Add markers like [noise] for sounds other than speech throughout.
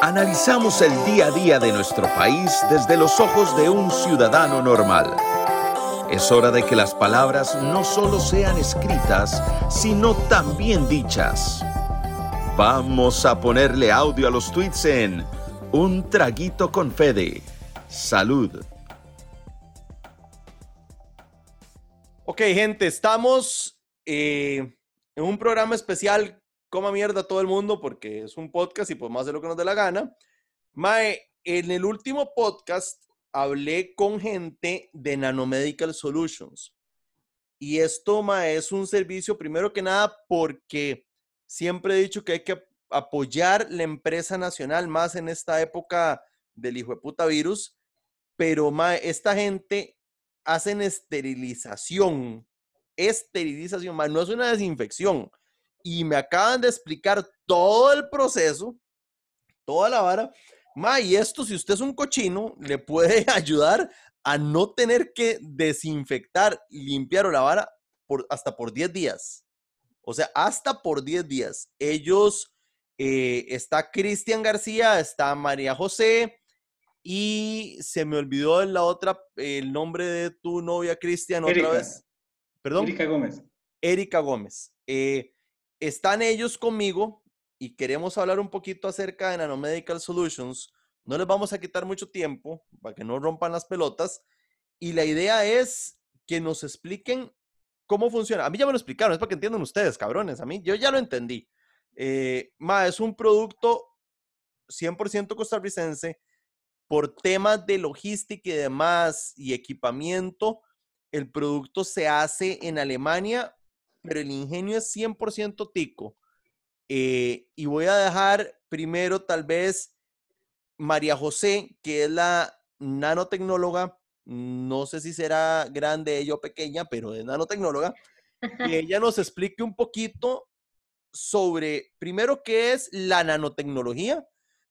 Analizamos el día a día de nuestro país desde los ojos de un ciudadano normal. Es hora de que las palabras no solo sean escritas, sino también dichas. Vamos a ponerle audio a los tweets en Un Traguito con Fede. Salud. Ok, gente, estamos eh, en un programa especial coma mierda todo el mundo porque es un podcast y podemos hacer lo que nos dé la gana. Mae, en el último podcast hablé con gente de Nanomedical Solutions. Y esto, mae, es un servicio, primero que nada, porque siempre he dicho que hay que apoyar la empresa nacional más en esta época del hijo de puta virus. Pero, mae, esta gente hacen esterilización. Esterilización, mae, no es una desinfección y me acaban de explicar todo el proceso, toda la vara. Ma, y esto, si usted es un cochino, le puede [laughs] ayudar a no tener que desinfectar, limpiar o lavar por, hasta por 10 días. O sea, hasta por 10 días. Ellos, eh, está Cristian García, está María José y se me olvidó la otra, el nombre de tu novia, Cristian, otra vez. Perdón. Erika Gómez. Erika Gómez. Eh, están ellos conmigo y queremos hablar un poquito acerca de Nanomedical Solutions. No les vamos a quitar mucho tiempo para que no rompan las pelotas. Y la idea es que nos expliquen cómo funciona. A mí ya me lo explicaron, es para que entiendan ustedes, cabrones. A mí yo ya lo entendí. Eh, ma, es un producto 100% costarricense. Por temas de logística y demás y equipamiento, el producto se hace en Alemania pero el ingenio es 100% tico. Eh, y voy a dejar primero tal vez María José, que es la nanotecnóloga, no sé si será grande ella o pequeña, pero es nanotecnóloga, que [laughs] ella nos explique un poquito sobre, primero, qué es la nanotecnología.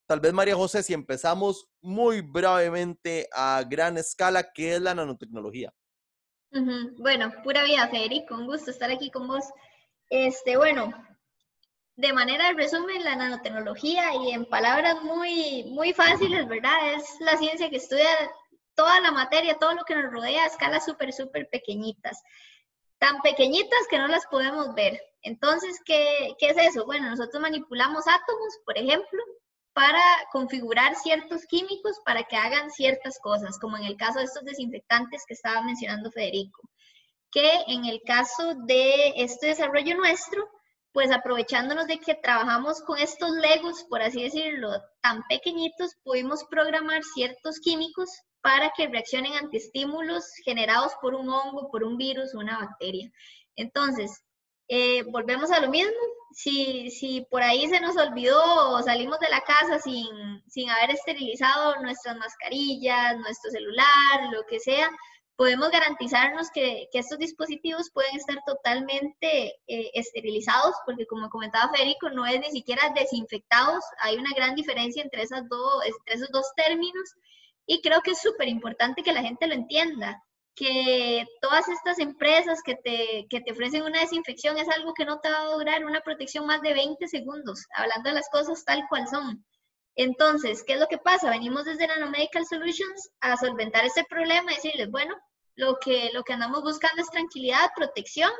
Tal vez María José, si empezamos muy brevemente a gran escala, ¿qué es la nanotecnología? Bueno, pura vida, Federico, un gusto estar aquí con vos. Este, bueno, de manera de resumen, la nanotecnología y en palabras muy, muy fáciles, ¿verdad? Es la ciencia que estudia toda la materia, todo lo que nos rodea a escalas súper, súper pequeñitas. Tan pequeñitas que no las podemos ver. Entonces, ¿qué, ¿qué es eso? Bueno, nosotros manipulamos átomos, por ejemplo, para configurar ciertos químicos para que hagan ciertas cosas, como en el caso de estos desinfectantes que estaba mencionando Federico, que en el caso de este desarrollo nuestro, pues aprovechándonos de que trabajamos con estos legos, por así decirlo, tan pequeñitos, pudimos programar ciertos químicos para que reaccionen ante estímulos generados por un hongo, por un virus una bacteria. Entonces, eh, volvemos a lo mismo, si, si por ahí se nos olvidó o salimos de la casa sin, sin haber esterilizado nuestras mascarillas, nuestro celular, lo que sea, podemos garantizarnos que, que estos dispositivos pueden estar totalmente eh, esterilizados, porque como comentaba Federico, no es ni siquiera desinfectados, hay una gran diferencia entre, esas dos, entre esos dos términos, y creo que es súper importante que la gente lo entienda que todas estas empresas que te, que te ofrecen una desinfección es algo que no te va a durar una protección más de 20 segundos, hablando de las cosas tal cual son. Entonces, ¿qué es lo que pasa? Venimos desde Nanomedical Solutions a solventar ese problema y decirles, bueno, lo que, lo que andamos buscando es tranquilidad, protección.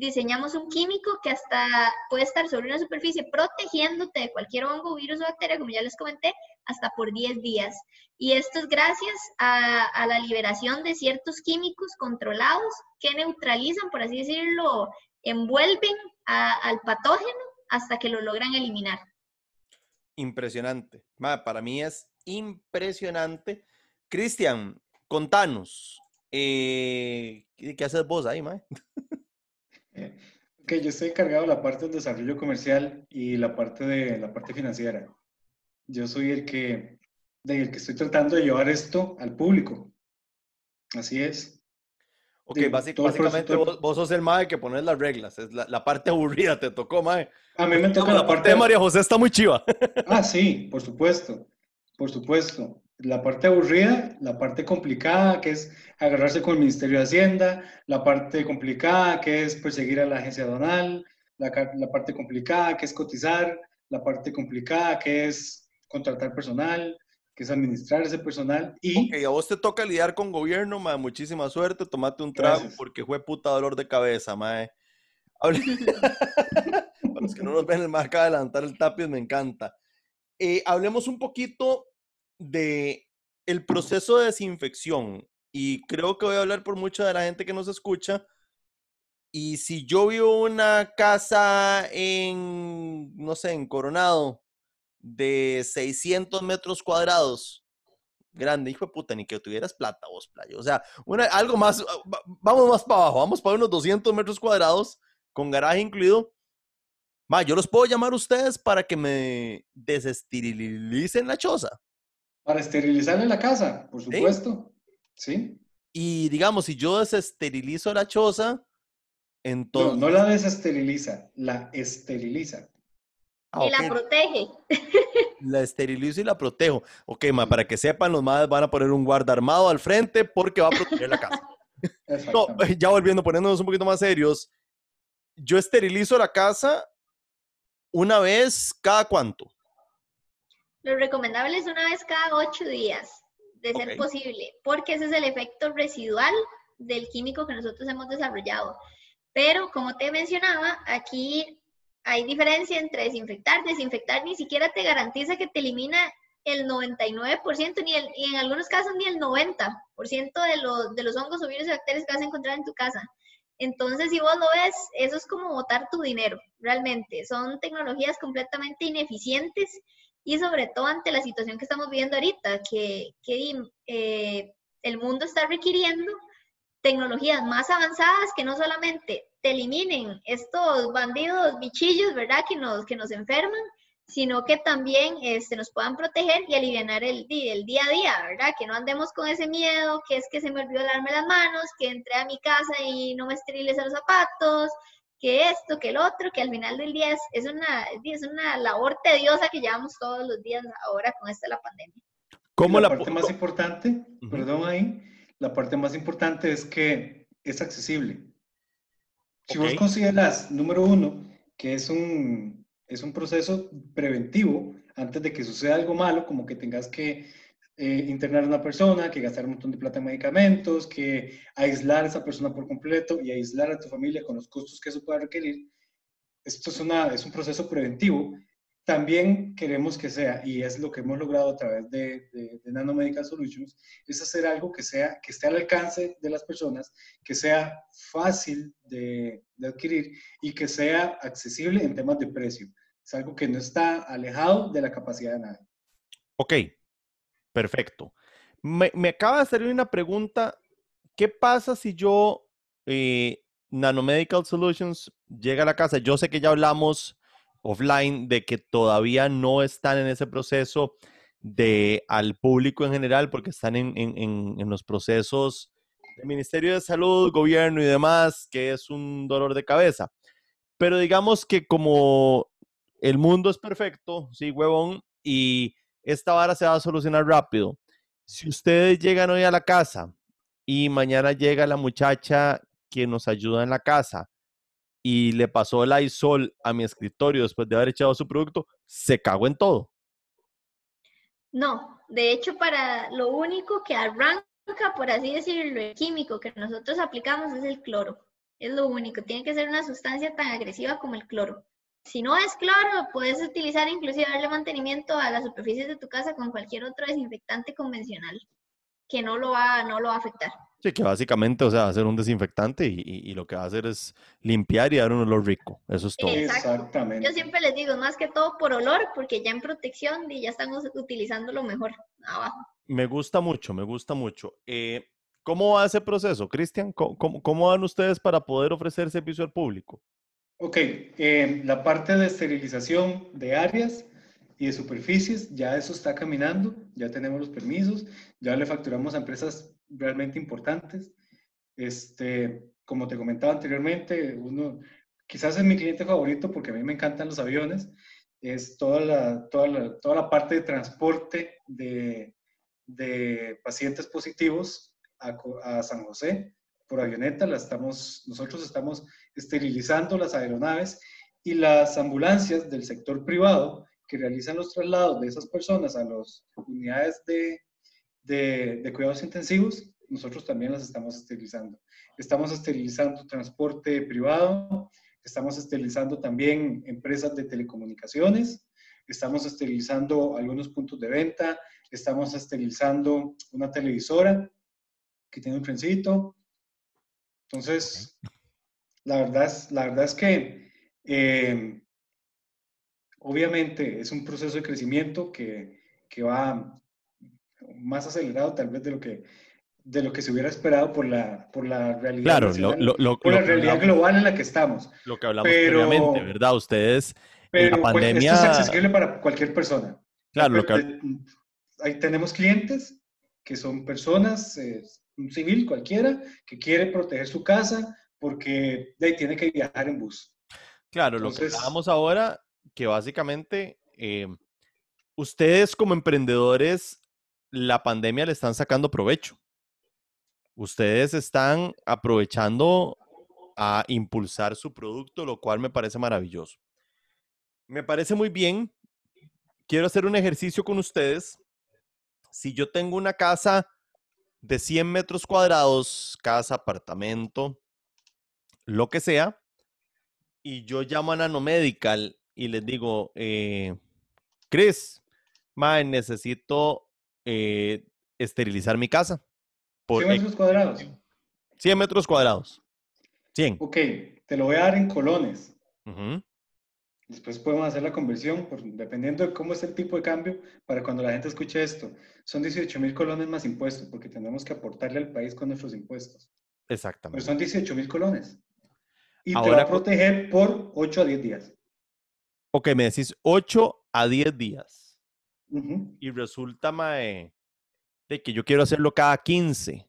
Diseñamos un químico que hasta puede estar sobre una superficie protegiéndote de cualquier hongo, virus o bacteria, como ya les comenté, hasta por 10 días. Y esto es gracias a, la liberación de ciertos químicos controlados que neutralizan, por así decirlo, envuelven al patógeno hasta que lo logran eliminar. Impresionante. para mí es impresionante. Cristian, contanos, eh, ¿qué haces vos ahí, [laughs] ma? Ok, yo estoy encargado de la parte del desarrollo comercial y la parte de la parte financiera yo soy el que, el que estoy tratando de llevar esto al público. Así es. Ok, básicamente vos, sos el mae que pones las reglas. Es la, parte [laughs] aburrida te tocó, mae. A mí me toca la, parte de María José está muy chiva. [laughs] Ah, sí, por supuesto. Por supuesto. La parte aburrida, la parte complicada, que es agarrarse con el Ministerio de Hacienda, la parte complicada, que es perseguir a la agencia donal, la, la parte complicada, que es cotizar, la parte complicada, que es contratar personal, que es administrar ese personal y... Ok, a vos te toca lidiar con gobierno, mae, muchísima suerte, tomate un trago Gracias. porque fue puta dolor de cabeza, mae. [laughs] Para los que no nos ven, el de levantar el tapiz, me encanta. Eh, hablemos un poquito de el proceso de desinfección y creo que voy a hablar por mucha de la gente que nos escucha. Y si yo vivo una casa en, no sé, en Coronado de 600 metros cuadrados, grande, hijo de puta, ni que tuvieras plata vos, playo. O sea, una, algo más, ah, va- vamos más para abajo, vamos para unos 200 metros cuadrados, con garaje incluido. Ma, yo los puedo llamar a ustedes para que me desesterilicen la choza. Para esterilizarle la casa, por supuesto. ¿Sí? Y digamos, si yo desesterilizo la choza, No, entonces... no la desesteriliza, la esteriliza. Ah, y la protege. la esterilizo y la protejo. Ok, ma, para que sepan, los madres van a poner un guarda armado al frente porque va a proteger la casa. [laughs] No, Exactamente. ya volviendo, poniéndonos un poquito más serios, yo esterilizo la casa una vez cada cuánto. Lo recomendable es una vez cada ocho días, de ser posible, porque ese es el efecto residual del químico que nosotros hemos desarrollado. Pero, como te mencionaba, aquí hay diferencia entre desinfectar. Desinfectar ni siquiera te garantiza que te elimina el 99%, ni el- y en algunos casos ni el 90% de los, de los hongos o virus y bacterias que vas a encontrar en tu casa. Entonces, si vos lo ves, eso es como botar tu dinero, realmente. Son tecnologías completamente ineficientes y sobre todo ante la situación que estamos viviendo ahorita, que, que, eh, el mundo está requiriendo tecnologías más avanzadas que no solamente te eliminen estos bandidos, bichillos, ¿verdad? Que nos, que nos enferman, sino que también este, nos puedan proteger y aliviar el, el día a día, ¿verdad? Que no andemos con ese miedo, que es que se me olvidó lavarme las manos, que entré a mi casa y no me esterilice los zapatos, que esto, que el otro, que al final del día es, es, una, es una labor tediosa que llevamos todos los días ahora con esta la pandemia. ¿Cómo la, la, parte más importante, Ujú. perdón ahí, la parte más importante es que es accesible. Si vos Ok. consideras, número uno, que es un, es un proceso preventivo antes de que suceda algo malo, como que tengas que eh, internar a una persona, que gastar un montón de plata en medicamentos, que aislar a esa persona por completo y aislar a tu familia con los costos que eso pueda requerir. Esto es, una, es un proceso preventivo. También queremos que sea, y es lo que hemos logrado a través de, de, de Solutions, es hacer algo que, sea, que esté al alcance de las personas, que sea fácil de, de adquirir y que sea accesible en temas de precio. Es algo que no está alejado de la capacidad de nadie. Ok, perfecto. Me, acaba de salir una pregunta. ¿Qué pasa si yo, eh, Nanomedical Solutions, llega a la casa? Yo sé que ya hablamos offline de que todavía no están en ese proceso de al público en general, porque están en, en- en- en los procesos del Ministerio de Salud, gobierno y demás, que es un dolor de cabeza. Pero digamos que como el mundo es perfecto, sí, huevón, y esta vara se va a solucionar rápido. Si ustedes llegan hoy a la casa y mañana llega la muchacha que nos ayuda en la casa y le pasó el ISOL a mi escritorio después de haber echado su producto, se cagó en todo. No, de hecho, para lo único que arranca, por así decirlo, el químico que nosotros aplicamos es el cloro. Es lo único. Tiene que ser una sustancia tan agresiva como el cloro. Si no es cloro, puedes utilizar inclusive darle mantenimiento a las superficies de tu casa con cualquier otro desinfectante convencional que no lo va, no lo va a afectar. Sí, que básicamente, o sea, va a ser un desinfectante y, y- y lo que va a hacer es limpiar y dar un olor rico. Eso es todo. Exacto. Exactamente. Yo siempre les digo, más que todo por olor, porque ya en protección y ya estamos utilizando lo mejor abajo. Me gusta mucho, me gusta mucho. Eh, ¿Cómo va ese proceso, Cristian? ¿Cómo, cómo, cómo van ustedes para poder ofrecer servicio al público? Ok, eh, la parte de esterilización de áreas y de superficies, ya eso está caminando, ya tenemos los permisos, ya le facturamos a empresas realmente importantes. Este, como te comentaba anteriormente, uno, quizás es mi cliente favorito porque a mí me encantan los aviones, es toda la, toda la, toda la parte de transporte de, de pacientes positivos a, a San José por avioneta, la estamos, nosotros estamos esterilizando las aeronaves y las ambulancias del sector privado que realizan los traslados de esas personas a las unidades de, de, cuidados intensivos, nosotros también las estamos esterilizando. Estamos esterilizando transporte privado, estamos esterilizando también empresas de telecomunicaciones, estamos esterilizando algunos puntos de venta, estamos esterilizando una televisora que tiene un trencito. Entonces, la verdad es, la verdad es que eh, obviamente es un proceso de crecimiento que, que, va más acelerado tal vez de lo que de lo que se hubiera esperado por la, por la realidad, claro, lo, por la realidad global en la que estamos. Lo que hablamos pero, previamente, ¿verdad? Ustedes, pero, la pandemia... Pues, esto es accesible para cualquier persona. Claro, lo que... Ahí tenemos clientes que son personas, eh, un civil cualquiera, que quiere proteger su casa porque de, tiene que viajar en bus. Claro, lo que hablábamos ahora, que básicamente eh, ustedes como emprendedores, la pandemia le están sacando provecho. Ustedes están aprovechando a impulsar su producto, lo cual me parece maravilloso. Me parece muy bien. Quiero hacer un ejercicio con ustedes. Si yo tengo una casa de 100 metros cuadrados, casa, apartamento, lo que sea, y yo llamo a Nanomedical y les digo, eh, Chris, man, necesito eh, esterilizar mi casa. Por 100 metros cuadrados. 100 metros cuadrados. 100. Ok, te lo voy a dar en colones. Después podemos hacer la conversión, dependiendo de cómo es el tipo de cambio, para cuando la gente escuche esto. Son 18 mil colones más impuestos, porque tenemos que aportarle al país con nuestros impuestos. Exactamente. Pero son 18 mil colones. Y te va a proteger por 8 a 10 días. Ok, me decís 8 a 10 días. Y resulta, Mae, de que yo quiero hacerlo cada 15.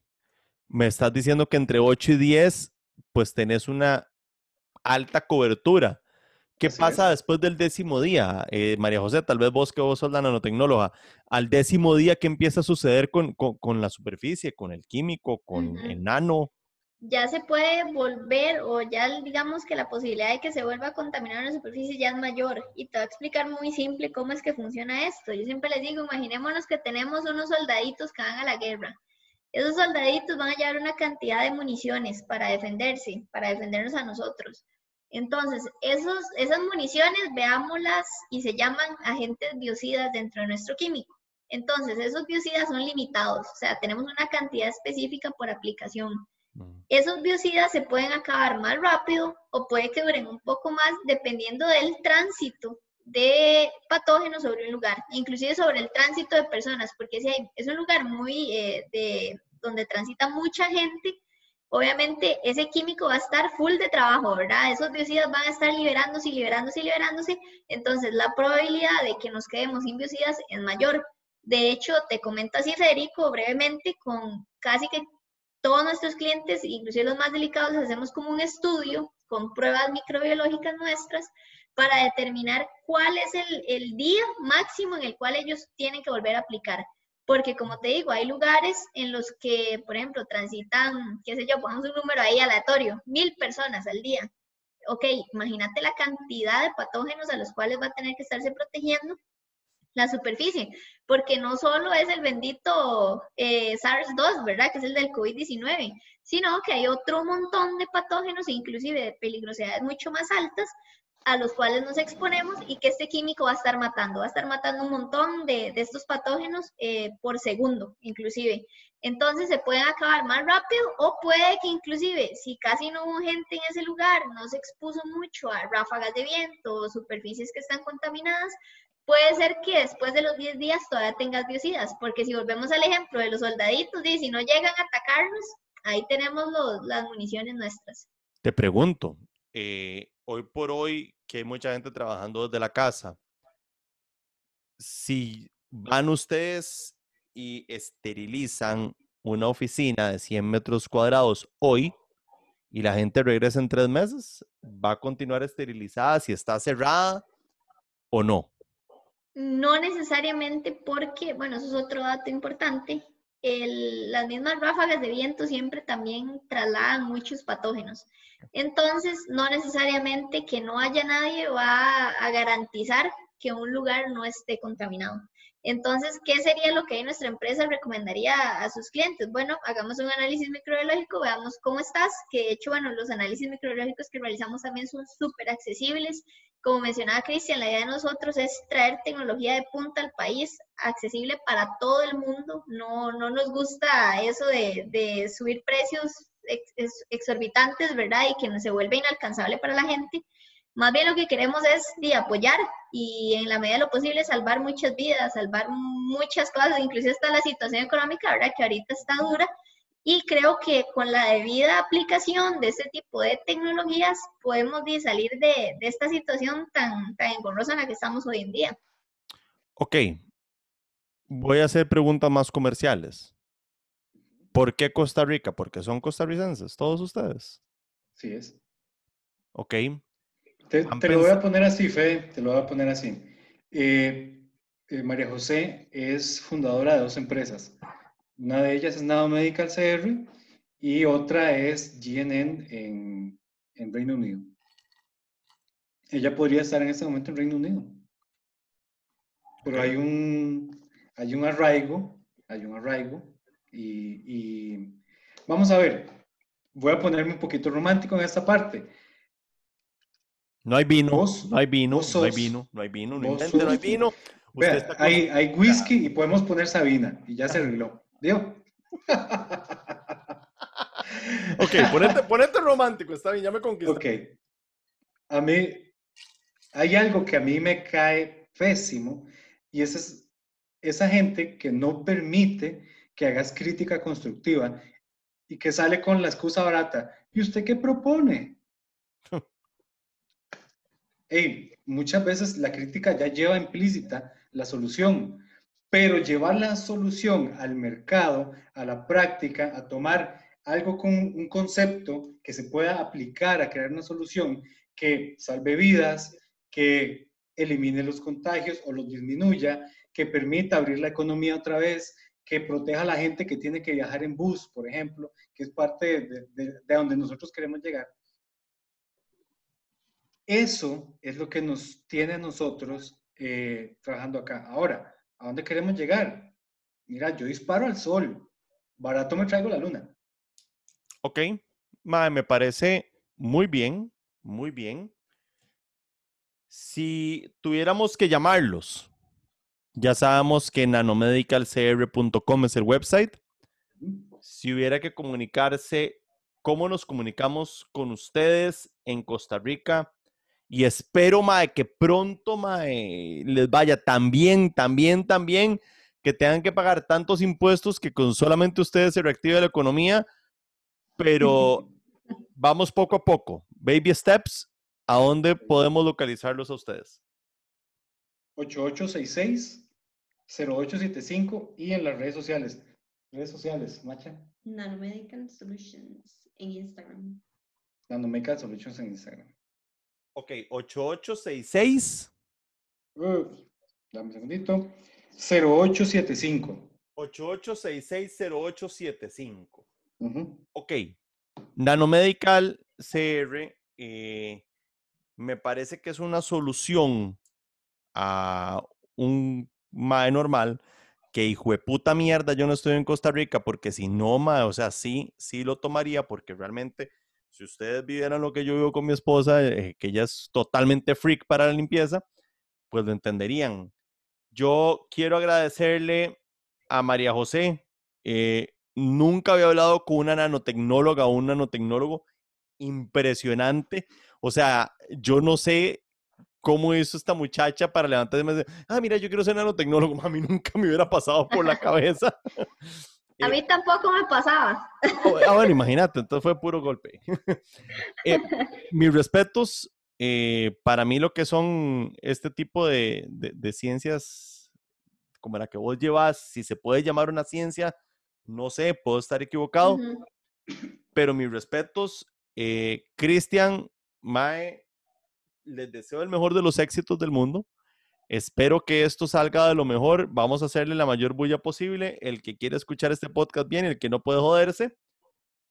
Me estás diciendo que entre 8 y 10, pues tenés una alta cobertura. ¿Qué pasa después del décimo día? Eh, María José, tal vez vos que vos sos la nanotecnóloga, al décimo día, ¿qué empieza a suceder con, con, la superficie, con el químico, con el nano? Ya se puede volver o ya digamos que la posibilidad de que se vuelva a contaminar una superficie ya es mayor. Y te voy a explicar muy simple cómo es que funciona esto. Yo siempre les digo, imaginémonos que tenemos unos soldaditos que van a la guerra. Esos soldaditos van a llevar una cantidad de municiones para defenderse, para defendernos a nosotros. Entonces, esos, esas municiones, veámoslas y se llaman agentes biocidas dentro de nuestro químico. Entonces, esos biocidas son limitados, o sea, tenemos una cantidad específica por aplicación. Mm. Esos biocidas se pueden acabar más rápido o puede que duren un poco más dependiendo del tránsito de patógenos sobre un lugar, inclusive sobre el tránsito de personas, porque si es un lugar muy eh, de donde transita mucha gente, obviamente ese químico va a estar full de trabajo, ¿verdad? Esos biocidas van a estar liberándose y liberándose y liberándose, entonces la probabilidad de que nos quedemos sin biocidas es mayor. De hecho, te comento así, Federico, brevemente, con casi que todos nuestros clientes, inclusive los más delicados, hacemos como un estudio con pruebas microbiológicas nuestras para determinar cuál es el, el día máximo en el cual ellos tienen que volver a aplicar porque como te digo, hay lugares en los que, por ejemplo, transitan, qué sé yo, pongamos un número ahí aleatorio, mil personas al día. Ok, imagínate la cantidad de patógenos a los cuales va a tener que estarse protegiendo la superficie, porque no solo es el bendito eh, SARS-2, ¿verdad? Que es el del COVID-19, sino que hay otro montón de patógenos, inclusive de peligrosidades mucho más altas, a los cuales nos exponemos y que este químico va a estar matando, va a estar matando un montón de, de estos patógenos eh, por segundo, inclusive. Entonces se pueden acabar más rápido o puede que inclusive si casi no hubo gente en ese lugar, no se expuso mucho a ráfagas de viento superficies que están contaminadas, puede ser que después de los 10 días todavía tengas biocidas, porque si volvemos al ejemplo de los soldaditos, y si no llegan a atacarnos, ahí tenemos los, las municiones nuestras. Te pregunto, eh, hoy por hoy, que hay mucha gente trabajando desde la casa, si van ustedes y esterilizan una oficina de 100 metros cuadrados hoy y la gente regresa en tres meses, ¿va a continuar esterilizada si está cerrada o no? No necesariamente porque, bueno, eso es otro dato importante. Las mismas ráfagas de viento siempre también trasladan muchos patógenos. Entonces, no necesariamente que no haya nadie va a garantizar que un lugar no esté contaminado. Entonces, ¿qué sería lo que nuestra empresa recomendaría a sus clientes? Bueno, hagamos un análisis microbiológico, veamos cómo estás, que de hecho, bueno, los análisis microbiológicos que realizamos también son súper accesibles. Como mencionaba Cristian, la idea de nosotros es traer tecnología de punta al país, accesible para todo el mundo. No, no nos gusta eso de, subir precios exorbitantes, ¿verdad? Y que se vuelve inalcanzable para la gente. Más bien lo que queremos es de apoyar y en la medida de lo posible salvar muchas vidas, salvar muchas cosas, incluso hasta la situación económica, ¿verdad? Que ahorita está dura. Y creo que con la debida aplicación de este tipo de tecnologías podemos salir de, de, esta situación tan, tan engorrosa en la que estamos hoy en día. Ok. Voy a hacer preguntas más comerciales. ¿Por qué Costa Rica? Porque son costarricenses, todos ustedes. Sí es. Ok. Te, lo voy a poner así, Fede, te lo voy a poner así. Eh, eh, María José es fundadora de dos empresas. Una de ellas es Nado Medical CR y otra es GNN en, en Reino Unido. Ella podría estar en este momento en Reino Unido. Pero hay un, hay un arraigo, hay un arraigo y, y, vamos a ver, voy a ponerme un poquito romántico en esta parte. No hay vino, no hay vino, no hay vino, no hay vino, no, no hay vino. hay, hay, whisky y podemos poner Sabina y ya se arregló. ¿Dio? [laughs] ok, ponete, ponete, romántico, está bien, ya me conquistó. Ok. A mí, hay algo que a mí me cae pésimo y esa es esa gente que no permite que hagas crítica constructiva y que sale con la excusa barata. ¿Y usted qué propone? [laughs] hey, muchas veces la crítica ya lleva implícita la solución, pero llevar la solución al mercado, a la práctica, a tomar algo con un concepto que se pueda aplicar a crear una solución que salve vidas, que elimine los contagios o los disminuya, que permita abrir la economía otra vez, que proteja a la gente que tiene que viajar en bus, por ejemplo, que es parte de, de donde nosotros queremos llegar. Eso es lo que nos tiene a nosotros eh, trabajando acá. Ahora, ¿a dónde queremos llegar? Mira, yo disparo al sol, barato me traigo la luna. Ok, me parece muy bien, muy bien. Si tuviéramos que llamarlos, ya sabemos que nanomedicalcr.com es el website. Si hubiera que comunicarse, ¿cómo nos comunicamos con ustedes en Costa Rica? Y espero, mae, que pronto, mae, les vaya tan bien, tan bien, tan bien, que tengan que pagar tantos impuestos que con solamente ustedes se reactive la economía. Pero [laughs] vamos poco a poco. Baby steps, ¿a dónde podemos localizarlos a ustedes? 8866-0875 y en las redes sociales. Redes sociales, Macha. Nanomedical Solutions en Instagram. Nanomedical Solutions en Instagram. Ok, 8866. dame un segundito. 0875. 88660875. Ok. Nanomedical CR eh, me parece que es una solución a un MAE normal que hijo de puta mierda yo no estoy en Costa Rica porque si no, MAE, o sea, sí, sí lo tomaría porque realmente si ustedes vivieran lo que yo vivo con mi esposa, eh, que ella es totalmente freak para la limpieza, pues lo entenderían. Yo quiero agradecerle a María José. Eh, nunca había hablado con una nanotecnóloga o un nanotecnólogo impresionante. O sea, yo no sé cómo hizo esta muchacha para levantarse y decir, ah, mira, yo quiero ser nanotecnólogo. [laughs] A mí nunca me hubiera pasado por la [laughs] cabeza. A mí tampoco me pasaba. Oh, ah, bueno, imagínate, entonces fue puro golpe. [laughs] Eh, mis respetos, eh, para mí lo que son este tipo de, ciencias como la que vos llevas, si se puede llamar una ciencia, no sé, puedo estar equivocado, pero mis respetos, eh, Cristian, Mae, les deseo el mejor de los éxitos del mundo. Espero que esto salga de lo mejor. Vamos a hacerle la mayor bulla posible. El que quiere escuchar este podcast bien, el que no puede joderse.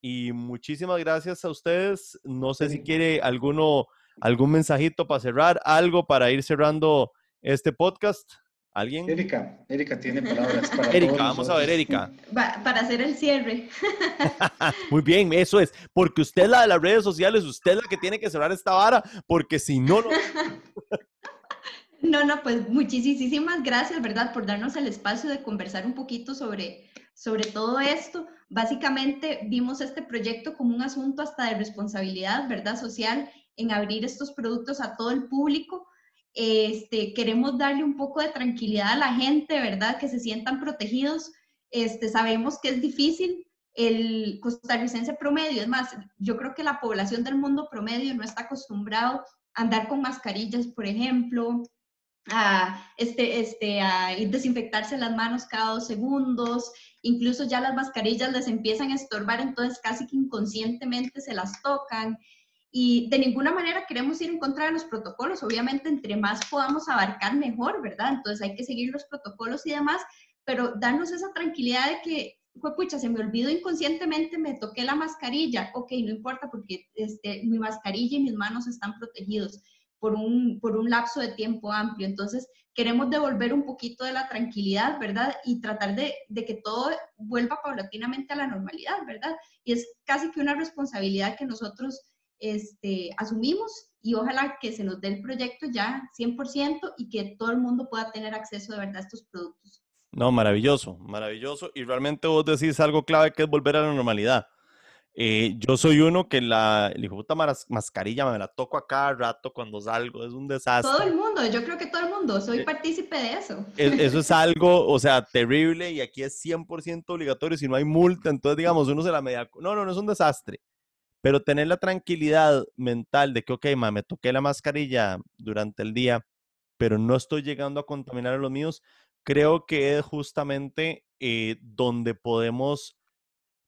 Y muchísimas gracias a ustedes. No sé si quiere alguno, algún mensajito para cerrar, algo para ir cerrando este podcast. ¿Alguien? Erika, Erika tiene palabras [laughs] para Erika, todos vamos a ver. Erika. [laughs] Para hacer el cierre. [laughs] Muy bien, eso es. Porque usted es la de las redes sociales, usted es la que tiene que cerrar esta vara, porque si no, no. No, no, pues muchísimas gracias, ¿verdad? Por darnos el espacio de conversar un poquito sobre, sobre todo esto. Básicamente vimos este proyecto como un asunto hasta de responsabilidad, ¿verdad? Social en abrir estos productos a todo el público. Este, queremos darle un poco de tranquilidad a la gente, ¿verdad? Que se sientan protegidos. Este, sabemos que es difícil. El costarricense promedio, es más, yo creo que la población del mundo promedio no está acostumbrado a andar con mascarillas, por ejemplo, a, este, este, a desinfectarse las manos cada dos segundos, incluso ya las mascarillas les empiezan a estorbar, entonces casi que inconscientemente se las tocan. Y de ninguna manera queremos ir en contra de los protocolos, obviamente entre más podamos abarcar mejor, ¿verdad? Entonces hay que seguir los protocolos y demás, pero darnos esa tranquilidad de que, pucha, se me olvidó inconscientemente, me toqué la mascarilla, ok, no importa porque este, mi mascarilla y mis manos están protegidos por un, por un lapso de tiempo amplio. Entonces, queremos devolver un poquito de la tranquilidad, ¿verdad? Y tratar de, de, que todo vuelva paulatinamente a la normalidad, ¿verdad? Y es casi que una responsabilidad que nosotros este, asumimos y ojalá que se nos dé el proyecto ya 100% y que todo el mundo pueda tener acceso de verdad a estos productos. No, maravilloso, maravilloso. Y realmente vos decís algo clave que es volver a la normalidad. Eh, yo soy uno que la, la puta mascarilla me la toco a cada rato cuando salgo, es un desastre. Todo el mundo, yo creo que todo el mundo, soy partícipe de eso. Es, eso es [laughs] algo, o sea, terrible y aquí es 100% obligatorio, si no hay multa, entonces digamos, uno se la media... No, no, no es un desastre, pero tener la tranquilidad mental de que, ok, ma, me toqué la mascarilla durante el día, pero no estoy llegando a contaminar a los míos, creo que es justamente eh, donde podemos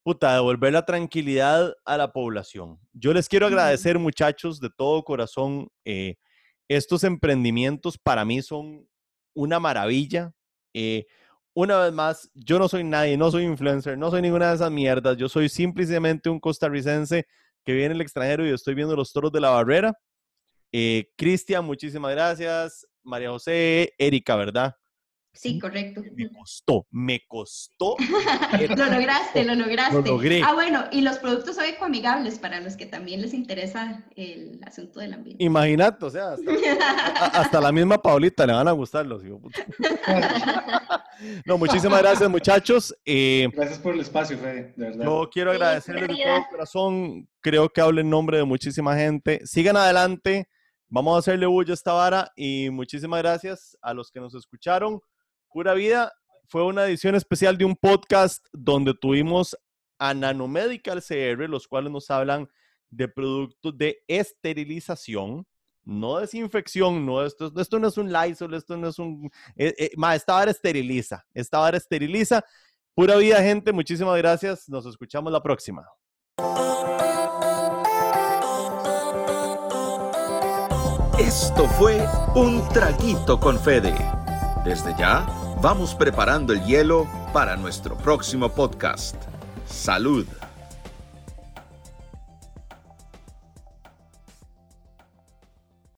puta, devolver la tranquilidad a la población. Yo les quiero agradecer, muchachos, de todo corazón. Eh, estos emprendimientos para mí son una maravilla. Eh, una vez más, yo no soy nadie, no soy influencer, no soy ninguna de esas mierdas. Yo soy simplemente un costarricense que viene del extranjero y estoy viendo los toros de la barrera. Eh, Cristian, muchísimas gracias. María José, Erika, ¿verdad? Sí, correcto. Me costó, me costó. [laughs] lo lograste, lo lograste. Lo logré. Ah, bueno, y los productos son ecoamigables para los que también les interesa el asunto del ambiente. Imagínate, o sea, hasta, hasta, la misma Paulita le van a gustar los hijos. [laughs] No, muchísimas gracias, muchachos. Eh, gracias por el espacio, Fede, de verdad. Yo quiero agradecerles de todo corazón. Creo que hablo en nombre de muchísima gente. Sigan adelante. Vamos a hacerle bulla a esta vara y muchísimas gracias a los que nos escucharon. Pura Vida fue una edición especial de un podcast donde tuvimos a Nanomedical CR, los cuales nos hablan de productos de esterilización, no desinfección, no, esto, no es un Lysol, esto no es un... Eh, eh, ma, esta vara esteriliza, esta vara esteriliza. Pura Vida, gente, muchísimas gracias. Nos escuchamos la próxima. Esto fue Un Traguito con Fede. Desde ya, vamos preparando el hielo para nuestro próximo podcast. Salud.